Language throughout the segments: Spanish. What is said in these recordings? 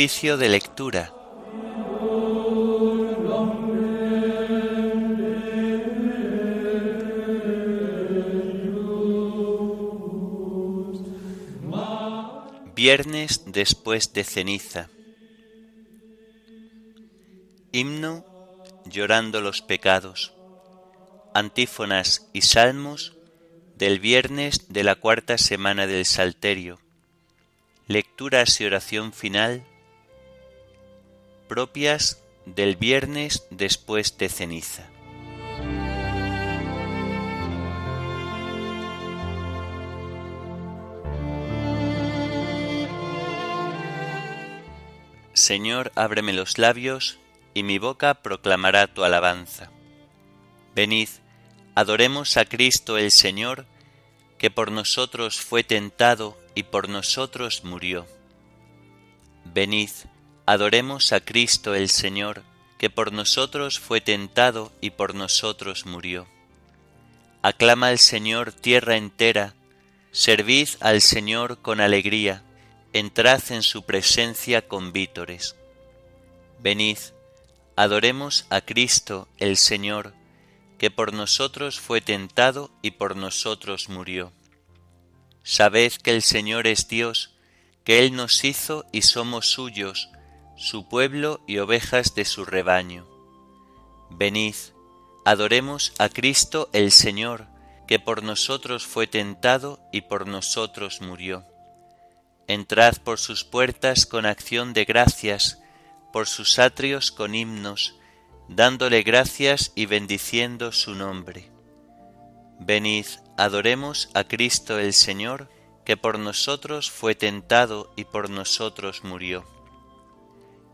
Oficio de lectura. Viernes después de ceniza. Himno llorando los pecados. Antífonas y salmos del viernes de la cuarta semana del Salterio. Lecturas y oración final propias del viernes después de ceniza. Señor, ábreme los labios, y mi boca proclamará tu alabanza. Venid, adoremos a Cristo el Señor, que por nosotros fue tentado y por nosotros murió. Venid, adoremos a Cristo el Señor, que por nosotros fue tentado y por nosotros murió. Aclama al Señor tierra entera, servid al Señor con alegría, entrad en su presencia con vítores. Venid, adoremos a Cristo el Señor, que por nosotros fue tentado y por nosotros murió. Sabed que el Señor es Dios, que Él nos hizo y somos suyos, su pueblo y ovejas de su rebaño. Venid, adoremos a Cristo el Señor, que por nosotros fue tentado y por nosotros murió. Entrad por sus puertas con acción de gracias, por sus atrios con himnos, dándole gracias y bendiciendo su nombre. Venid, adoremos a Cristo el Señor, que por nosotros fue tentado y por nosotros murió.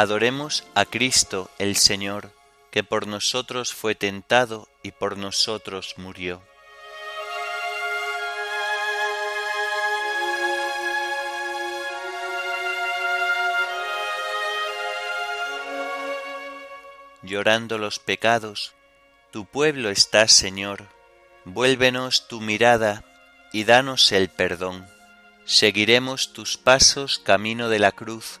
adoremos a Cristo el Señor, que por nosotros fue tentado y por nosotros murió. llorando los pecados, tu pueblo está, Señor, vuélvenos tu mirada y danos el perdón. Seguiremos tus pasos camino de la cruz,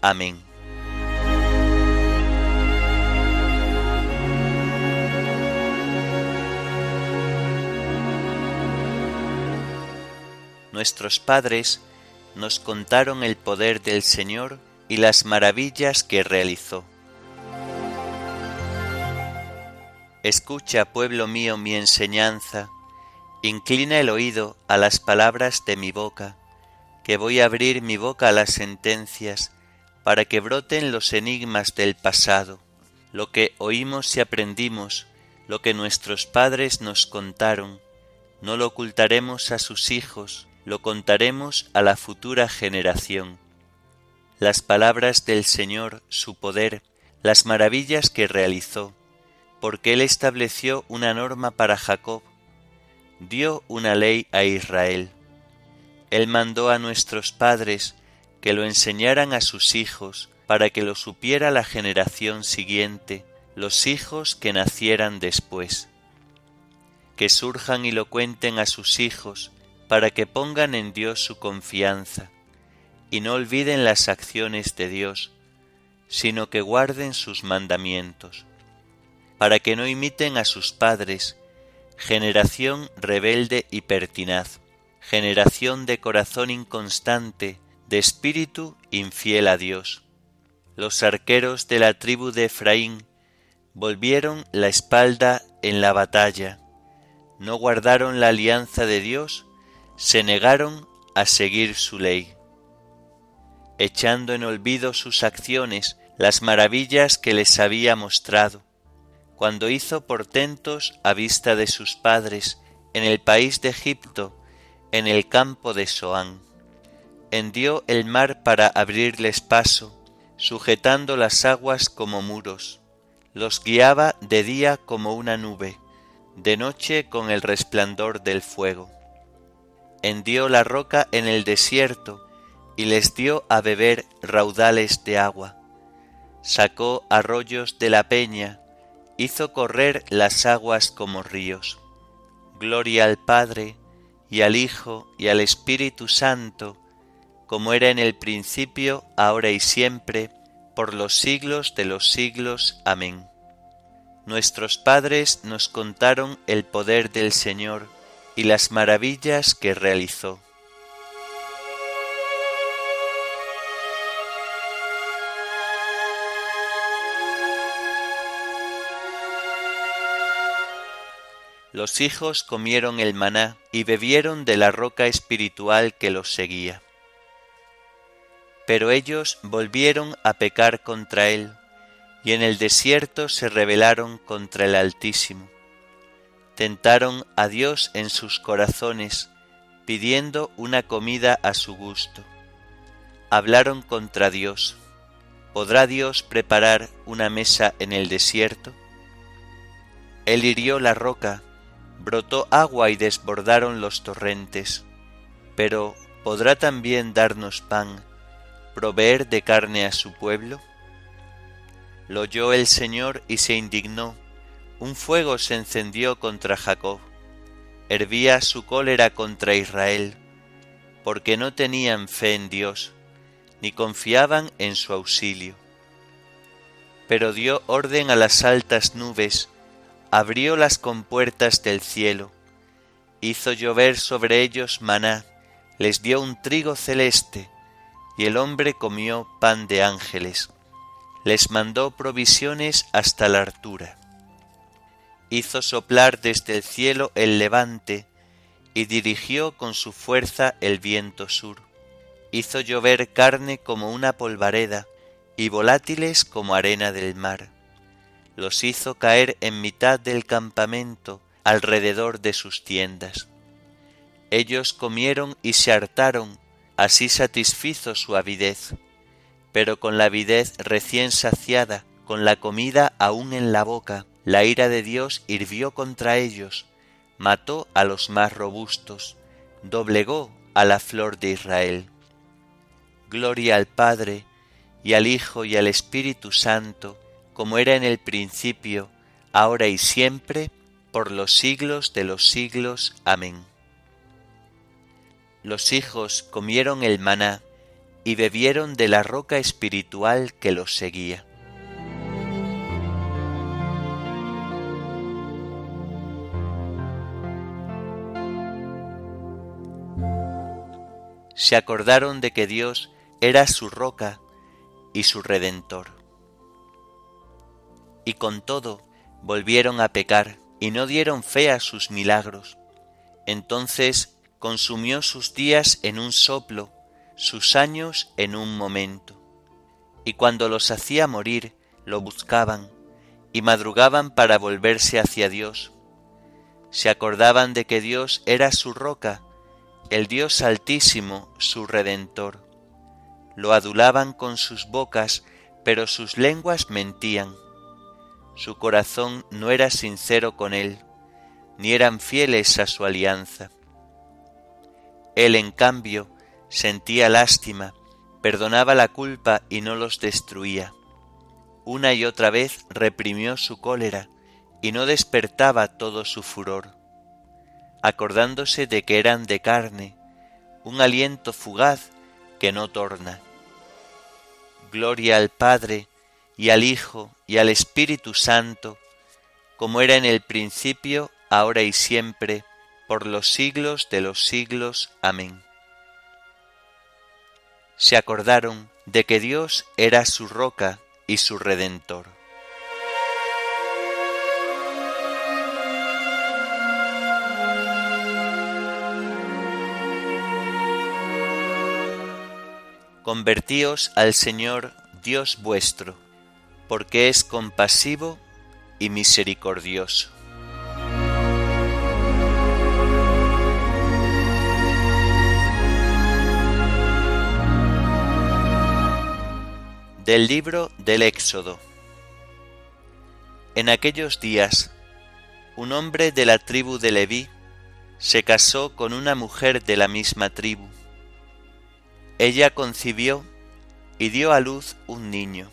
Amén. Nuestros padres nos contaron el poder del Señor y las maravillas que realizó. Escucha, pueblo mío, mi enseñanza, inclina el oído a las palabras de mi boca, que voy a abrir mi boca a las sentencias, para que broten los enigmas del pasado, lo que oímos y aprendimos, lo que nuestros padres nos contaron, no lo ocultaremos a sus hijos, lo contaremos a la futura generación. Las palabras del Señor, su poder, las maravillas que realizó, porque Él estableció una norma para Jacob, dio una ley a Israel. Él mandó a nuestros padres que lo enseñaran a sus hijos, para que lo supiera la generación siguiente, los hijos que nacieran después. Que surjan y lo cuenten a sus hijos, para que pongan en Dios su confianza, y no olviden las acciones de Dios, sino que guarden sus mandamientos para que no imiten a sus padres, generación rebelde y pertinaz, generación de corazón inconstante, de espíritu infiel a Dios. Los arqueros de la tribu de Efraín volvieron la espalda en la batalla, no guardaron la alianza de Dios, se negaron a seguir su ley. Echando en olvido sus acciones, las maravillas que les había mostrado, cuando hizo portentos a vista de sus padres en el país de Egipto, en el campo de Soán. Hendió el mar para abrirles paso, sujetando las aguas como muros. Los guiaba de día como una nube, de noche con el resplandor del fuego. Hendió la roca en el desierto y les dio a beber raudales de agua. Sacó arroyos de la peña, hizo correr las aguas como ríos. Gloria al Padre, y al Hijo, y al Espíritu Santo, como era en el principio, ahora y siempre, por los siglos de los siglos. Amén. Nuestros padres nos contaron el poder del Señor y las maravillas que realizó. los hijos comieron el maná y bebieron de la roca espiritual que los seguía. Pero ellos volvieron a pecar contra él, y en el desierto se rebelaron contra el Altísimo. Tentaron a Dios en sus corazones, pidiendo una comida a su gusto. Hablaron contra Dios. ¿Podrá Dios preparar una mesa en el desierto? Él hirió la roca brotó agua y desbordaron los torrentes. Pero ¿podrá también darnos pan, proveer de carne a su pueblo? Lo oyó el Señor y se indignó. Un fuego se encendió contra Jacob. Hervía su cólera contra Israel, porque no tenían fe en Dios, ni confiaban en su auxilio. Pero dio orden a las altas nubes, abrió las compuertas del cielo, hizo llover sobre ellos maná, les dio un trigo celeste, y el hombre comió pan de ángeles, les mandó provisiones hasta la altura. Hizo soplar desde el cielo el levante, y dirigió con su fuerza el viento sur. Hizo llover carne como una polvareda, y volátiles como arena del mar los hizo caer en mitad del campamento alrededor de sus tiendas. Ellos comieron y se hartaron, así satisfizo su avidez. Pero con la avidez recién saciada, con la comida aún en la boca, la ira de Dios hirvió contra ellos, mató a los más robustos, doblegó a la flor de Israel. Gloria al Padre, y al Hijo, y al Espíritu Santo, como era en el principio, ahora y siempre, por los siglos de los siglos. Amén. Los hijos comieron el maná y bebieron de la roca espiritual que los seguía. Se acordaron de que Dios era su roca y su redentor y con todo volvieron a pecar y no dieron fe a sus milagros. Entonces consumió sus días en un soplo, sus años en un momento. Y cuando los hacía morir, lo buscaban y madrugaban para volverse hacia Dios. Se acordaban de que Dios era su roca, el Dios altísimo, su redentor. Lo adulaban con sus bocas, pero sus lenguas mentían su corazón no era sincero con él, ni eran fieles a su alianza. Él, en cambio, sentía lástima, perdonaba la culpa y no los destruía. Una y otra vez reprimió su cólera y no despertaba todo su furor, acordándose de que eran de carne, un aliento fugaz que no torna. Gloria al Padre, y al Hijo, y al Espíritu Santo, como era en el principio, ahora y siempre, por los siglos de los siglos. Amén. Se acordaron de que Dios era su roca y su redentor. Convertíos al Señor Dios vuestro, porque es compasivo y misericordioso. Del libro del Éxodo En aquellos días, un hombre de la tribu de Leví se casó con una mujer de la misma tribu. Ella concibió y dio a luz un niño.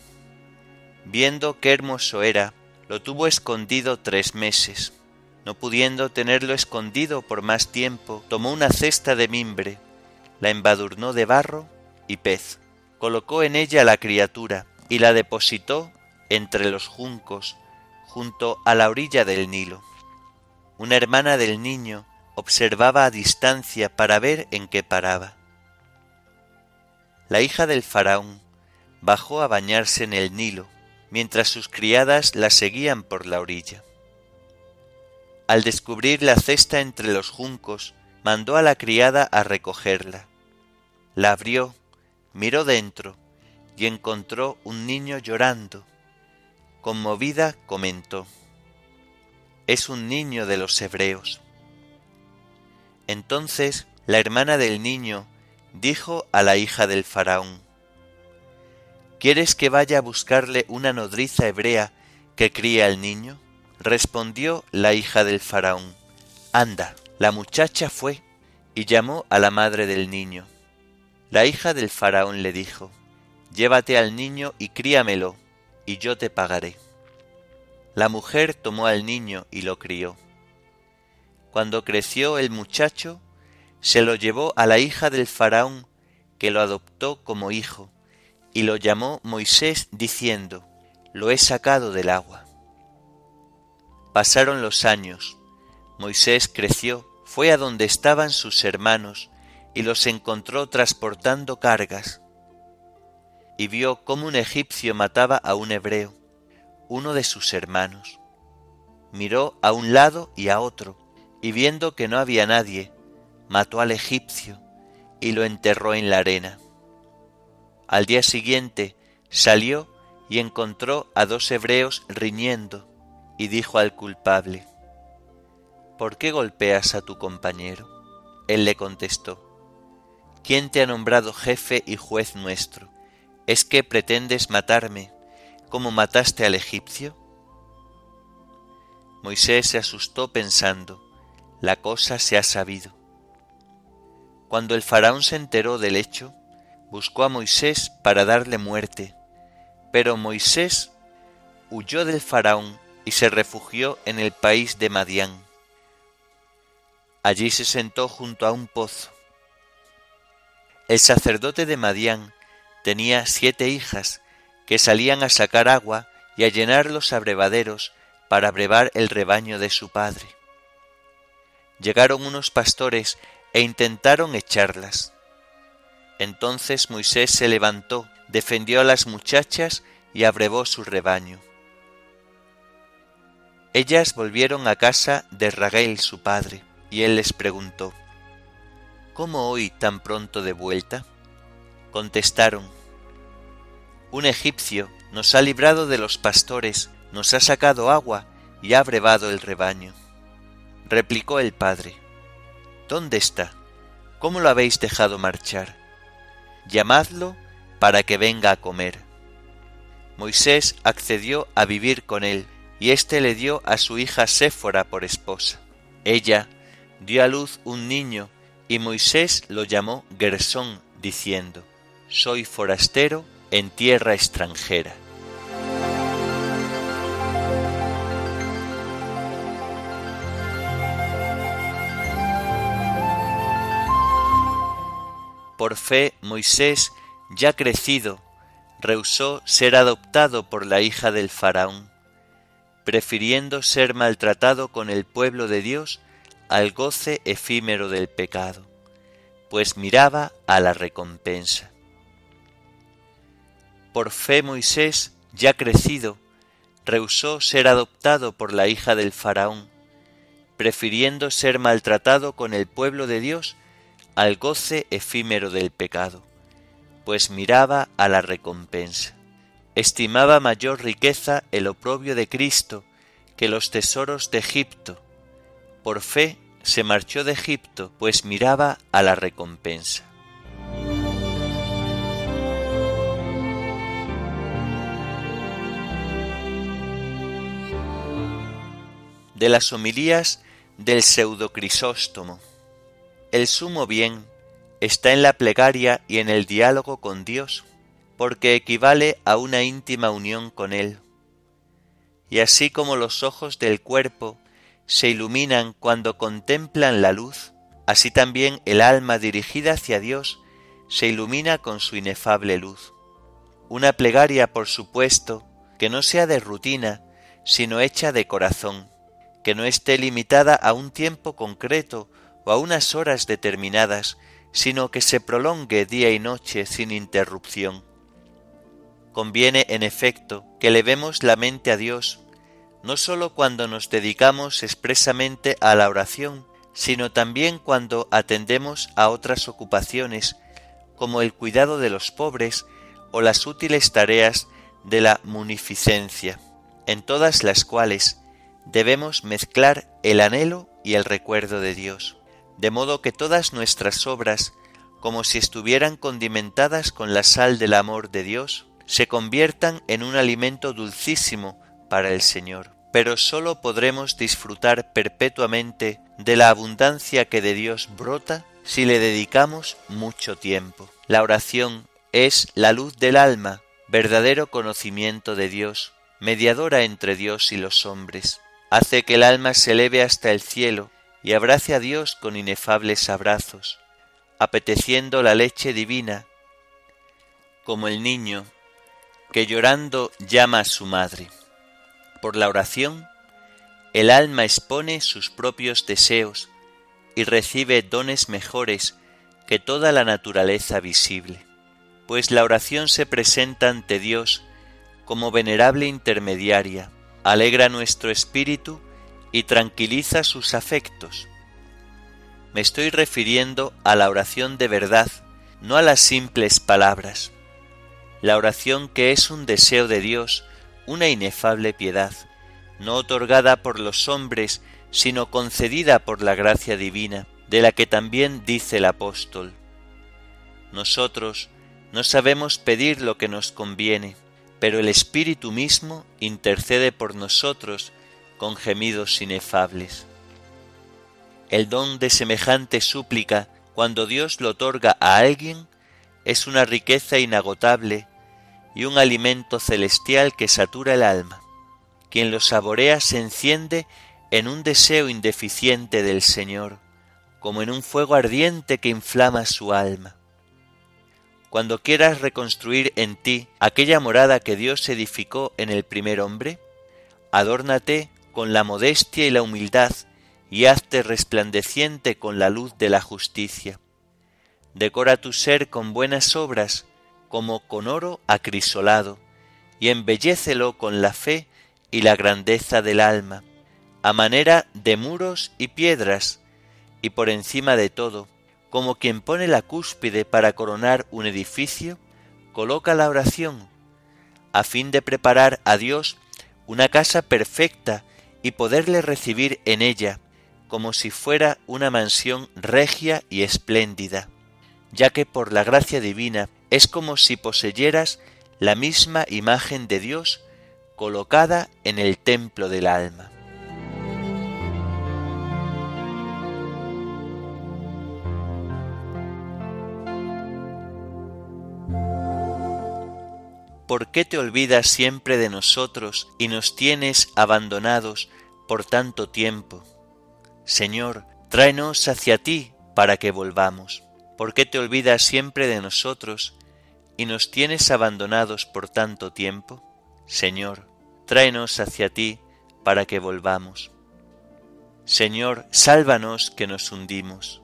Viendo qué hermoso era, lo tuvo escondido tres meses. No pudiendo tenerlo escondido por más tiempo, tomó una cesta de mimbre, la embadurnó de barro y pez colocó en ella la criatura y la depositó entre los juncos junto a la orilla del Nilo. Una hermana del niño observaba a distancia para ver en qué paraba. La hija del faraón bajó a bañarse en el Nilo, mientras sus criadas la seguían por la orilla. Al descubrir la cesta entre los juncos, mandó a la criada a recogerla. La abrió miró dentro y encontró un niño llorando. Conmovida comentó, Es un niño de los hebreos. Entonces la hermana del niño dijo a la hija del faraón, ¿Quieres que vaya a buscarle una nodriza hebrea que críe al niño? Respondió la hija del faraón, Anda. La muchacha fue y llamó a la madre del niño. La hija del faraón le dijo, Llévate al niño y críamelo, y yo te pagaré. La mujer tomó al niño y lo crió. Cuando creció el muchacho, se lo llevó a la hija del faraón, que lo adoptó como hijo, y lo llamó Moisés diciendo, Lo he sacado del agua. Pasaron los años, Moisés creció, fue a donde estaban sus hermanos, y los encontró transportando cargas. Y vio cómo un egipcio mataba a un hebreo, uno de sus hermanos. Miró a un lado y a otro, y viendo que no había nadie, mató al egipcio y lo enterró en la arena. Al día siguiente salió y encontró a dos hebreos riñendo, y dijo al culpable, ¿Por qué golpeas a tu compañero? Él le contestó, ¿Quién te ha nombrado jefe y juez nuestro? ¿Es que pretendes matarme como mataste al egipcio? Moisés se asustó pensando, la cosa se ha sabido. Cuando el faraón se enteró del hecho, buscó a Moisés para darle muerte, pero Moisés huyó del faraón y se refugió en el país de Madián. Allí se sentó junto a un pozo el sacerdote de Madián tenía siete hijas que salían a sacar agua y a llenar los abrevaderos para abrevar el rebaño de su padre. Llegaron unos pastores e intentaron echarlas. Entonces Moisés se levantó, defendió a las muchachas y abrevó su rebaño. Ellas volvieron a casa de Raguel su padre, y él les preguntó, ¿Cómo hoy tan pronto de vuelta? Contestaron, Un egipcio nos ha librado de los pastores, nos ha sacado agua y ha brevado el rebaño. Replicó el padre, ¿Dónde está? ¿Cómo lo habéis dejado marchar? Llamadlo para que venga a comer. Moisés accedió a vivir con él, y éste le dio a su hija Séfora por esposa. Ella dio a luz un niño y Moisés lo llamó Gersón, diciendo, Soy forastero en tierra extranjera. Por fe Moisés, ya crecido, rehusó ser adoptado por la hija del faraón, prefiriendo ser maltratado con el pueblo de Dios al goce efímero del pecado, pues miraba a la recompensa. por fe Moisés, ya crecido, rehusó ser adoptado por la hija del faraón, prefiriendo ser maltratado con el pueblo de Dios al goce efímero del pecado, pues miraba a la recompensa. Estimaba mayor riqueza el oprobio de Cristo que los tesoros de Egipto. Por fe se marchó de Egipto, pues miraba a la recompensa. De las homilías del pseudo Crisóstomo. El sumo bien está en la plegaria y en el diálogo con Dios, porque equivale a una íntima unión con Él. Y así como los ojos del cuerpo se iluminan cuando contemplan la luz, así también el alma dirigida hacia Dios se ilumina con su inefable luz. Una plegaria, por supuesto, que no sea de rutina, sino hecha de corazón, que no esté limitada a un tiempo concreto o a unas horas determinadas, sino que se prolongue día y noche sin interrupción. Conviene, en efecto, que levemos la mente a Dios, no sólo cuando nos dedicamos expresamente a la oración, sino también cuando atendemos a otras ocupaciones, como el cuidado de los pobres o las útiles tareas de la munificencia, en todas las cuales debemos mezclar el anhelo y el recuerdo de Dios de modo que todas nuestras obras, como si estuvieran condimentadas con la sal del amor de Dios, se conviertan en un alimento dulcísimo para el Señor. Pero sólo podremos disfrutar perpetuamente de la abundancia que de Dios brota si le dedicamos mucho tiempo. La oración es la luz del alma, verdadero conocimiento de Dios, mediadora entre Dios y los hombres. Hace que el alma se eleve hasta el cielo y abrace a Dios con inefables abrazos, apeteciendo la leche divina, como el niño que llorando llama a su madre. Por la oración, el alma expone sus propios deseos y recibe dones mejores que toda la naturaleza visible, pues la oración se presenta ante Dios como venerable intermediaria, alegra nuestro espíritu y tranquiliza sus afectos. Me estoy refiriendo a la oración de verdad, no a las simples palabras. La oración que es un deseo de Dios, una inefable piedad, no otorgada por los hombres, sino concedida por la gracia divina, de la que también dice el apóstol. Nosotros no sabemos pedir lo que nos conviene, pero el Espíritu mismo intercede por nosotros con gemidos inefables. El don de semejante súplica, cuando Dios lo otorga a alguien, es una riqueza inagotable y un alimento celestial que satura el alma. Quien lo saborea se enciende en un deseo indeficiente del Señor, como en un fuego ardiente que inflama su alma. Cuando quieras reconstruir en ti aquella morada que Dios edificó en el primer hombre, adórnate con la modestia y la humildad, y hazte resplandeciente con la luz de la justicia. Decora tu ser con buenas obras, como con oro acrisolado, y embellécelo con la fe y la grandeza del alma, a manera de muros y piedras, y por encima de todo, como quien pone la cúspide para coronar un edificio, coloca la oración, a fin de preparar a Dios una casa perfecta y poderle recibir en ella como si fuera una mansión regia y espléndida, ya que por la gracia divina es como si poseyeras la misma imagen de Dios colocada en el templo del alma. ¿Por qué te olvidas siempre de nosotros y nos tienes abandonados por tanto tiempo? Señor, tráenos hacia ti para que volvamos. ¿Por qué te olvidas siempre de nosotros y nos tienes abandonados por tanto tiempo, Señor, tráenos hacia ti para que volvamos. Señor, sálvanos que nos hundimos.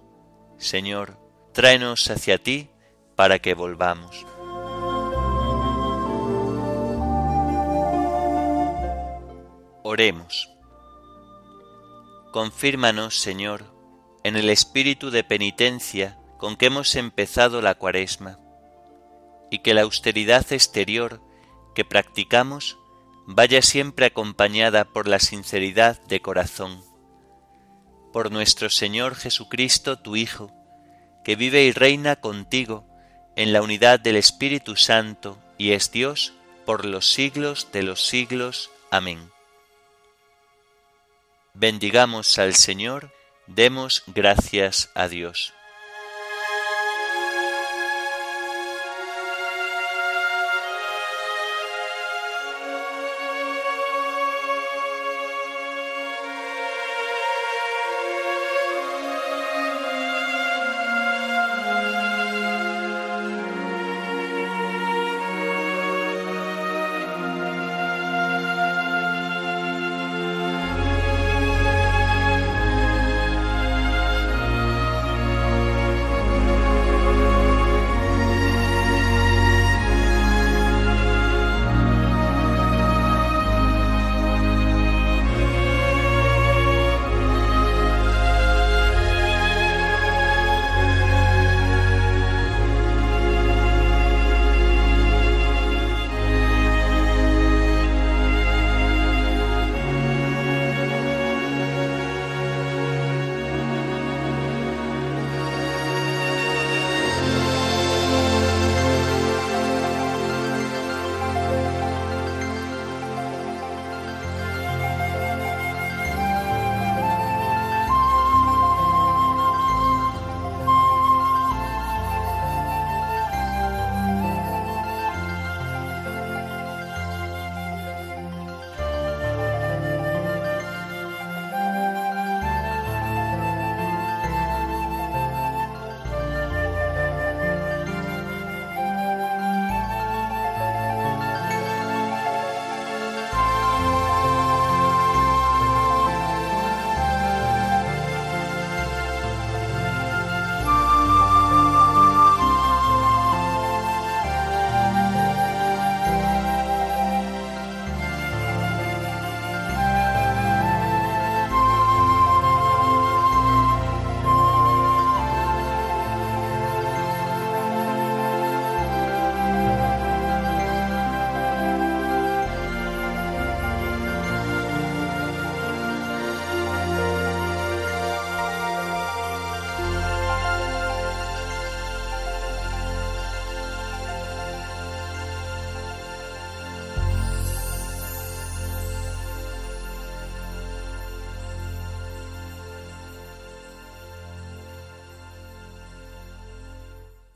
Señor, tráenos hacia ti para que volvamos. Oremos. Confírmanos, Señor, en el espíritu de penitencia con que hemos empezado la cuaresma y que la austeridad exterior que practicamos vaya siempre acompañada por la sinceridad de corazón. Por nuestro Señor Jesucristo, tu Hijo, que vive y reina contigo en la unidad del Espíritu Santo y es Dios por los siglos de los siglos. Amén. Bendigamos al Señor, demos gracias a Dios.